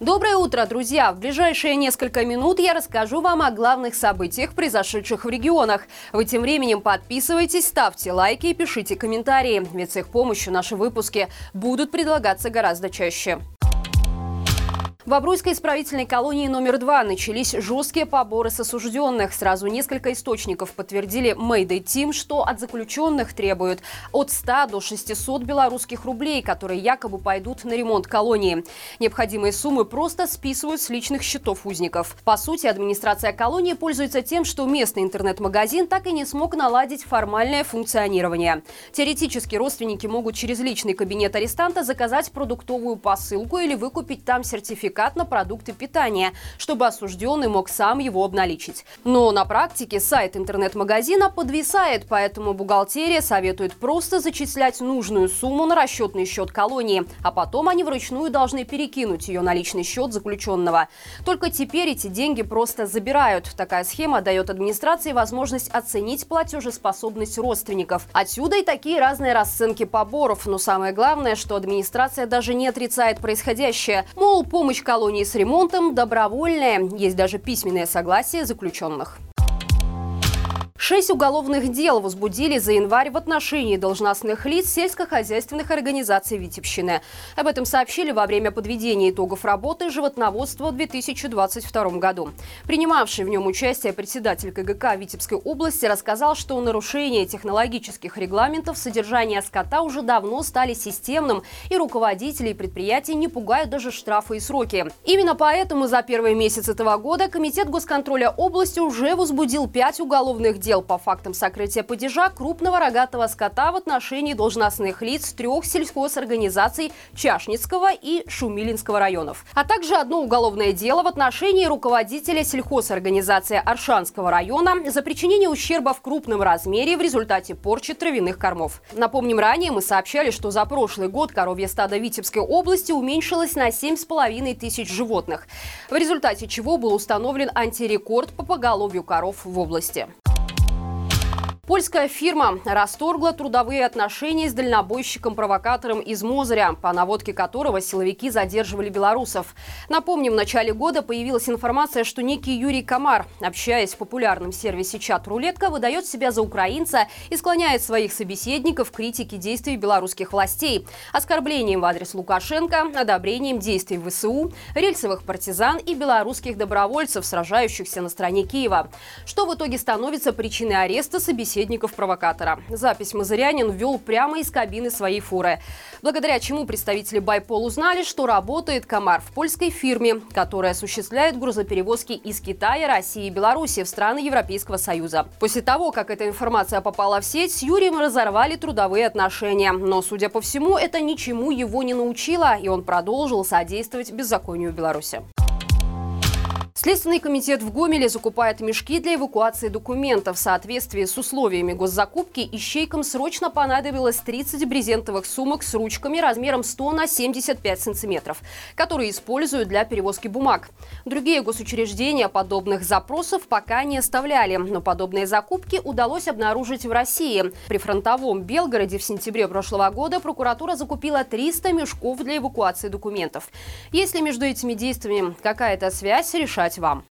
Доброе утро, друзья! В ближайшие несколько минут я расскажу вам о главных событиях, произошедших в регионах. Вы тем временем подписывайтесь, ставьте лайки и пишите комментарии, ведь с их помощью наши выпуски будут предлагаться гораздо чаще. В Обруйской исправительной колонии номер два начались жесткие поборы с осужденных. Сразу несколько источников подтвердили Mayday Team, что от заключенных требуют от 100 до 600 белорусских рублей, которые якобы пойдут на ремонт колонии. Необходимые суммы просто списывают с личных счетов узников. По сути, администрация колонии пользуется тем, что местный интернет-магазин так и не смог наладить формальное функционирование. Теоретически родственники могут через личный кабинет арестанта заказать продуктовую посылку или выкупить там сертификат сертификат на продукты питания, чтобы осужденный мог сам его обналичить. Но на практике сайт интернет-магазина подвисает, поэтому бухгалтерия советует просто зачислять нужную сумму на расчетный счет колонии, а потом они вручную должны перекинуть ее на личный счет заключенного. Только теперь эти деньги просто забирают. Такая схема дает администрации возможность оценить платежеспособность родственников. Отсюда и такие разные расценки поборов. Но самое главное, что администрация даже не отрицает происходящее. Мол, помощь колонии с ремонтом добровольное. Есть даже письменное согласие заключенных. Шесть уголовных дел возбудили за январь в отношении должностных лиц сельскохозяйственных организаций Витебщины. Об этом сообщили во время подведения итогов работы животноводства в 2022 году. Принимавший в нем участие председатель КГК Витебской области рассказал, что нарушение технологических регламентов содержания скота уже давно стали системным, и руководителей предприятий не пугают даже штрафы и сроки. Именно поэтому за первый месяц этого года Комитет госконтроля области уже возбудил пять уголовных дел дел по фактам сокрытия падежа крупного рогатого скота в отношении должностных лиц трех сельхозорганизаций Чашницкого и Шумилинского районов, а также одно уголовное дело в отношении руководителя сельхозорганизации Аршанского района за причинение ущерба в крупном размере в результате порчи травяных кормов. Напомним, ранее мы сообщали, что за прошлый год коровье стадо Витебской области уменьшилось на 7,5 тысяч животных, в результате чего был установлен антирекорд по поголовью коров в области. Польская фирма расторгла трудовые отношения с дальнобойщиком-провокатором из Мозыря, по наводке которого силовики задерживали белорусов. Напомним, в начале года появилась информация, что некий Юрий Комар, общаясь в популярном сервисе «Чат-рулетка», выдает себя за украинца и склоняет своих собеседников к критике действий белорусских властей, оскорблением в адрес Лукашенко, одобрением действий ВСУ, рельсовых партизан и белорусских добровольцев, сражающихся на стороне Киева, что в итоге становится причиной ареста собеседников собеседников провокатора. Запись Мазырянин ввел прямо из кабины своей фуры. Благодаря чему представители Байпол узнали, что работает комар в польской фирме, которая осуществляет грузоперевозки из Китая, России и Беларуси в страны Европейского Союза. После того, как эта информация попала в сеть, с Юрием разорвали трудовые отношения. Но, судя по всему, это ничему его не научило, и он продолжил содействовать беззаконию в Беларуси. Следственный комитет в Гомеле закупает мешки для эвакуации документов. В соответствии с условиями госзакупки ищейкам срочно понадобилось 30 брезентовых сумок с ручками размером 100 на 75 сантиметров, которые используют для перевозки бумаг. Другие госучреждения подобных запросов пока не оставляли, но подобные закупки удалось обнаружить в России. При фронтовом Белгороде в сентябре прошлого года прокуратура закупила 300 мешков для эвакуации документов. Если между этими действиями какая-то связь, решать помогать вам.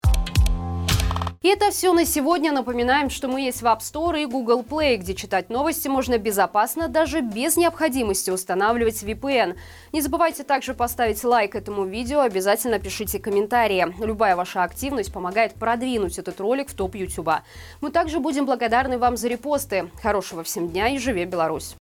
И это все на сегодня. Напоминаем, что мы есть в App Store и Google Play, где читать новости можно безопасно, даже без необходимости устанавливать VPN. Не забывайте также поставить лайк этому видео, обязательно пишите комментарии. Любая ваша активность помогает продвинуть этот ролик в топ YouTube. Мы также будем благодарны вам за репосты. Хорошего всем дня и живе Беларусь!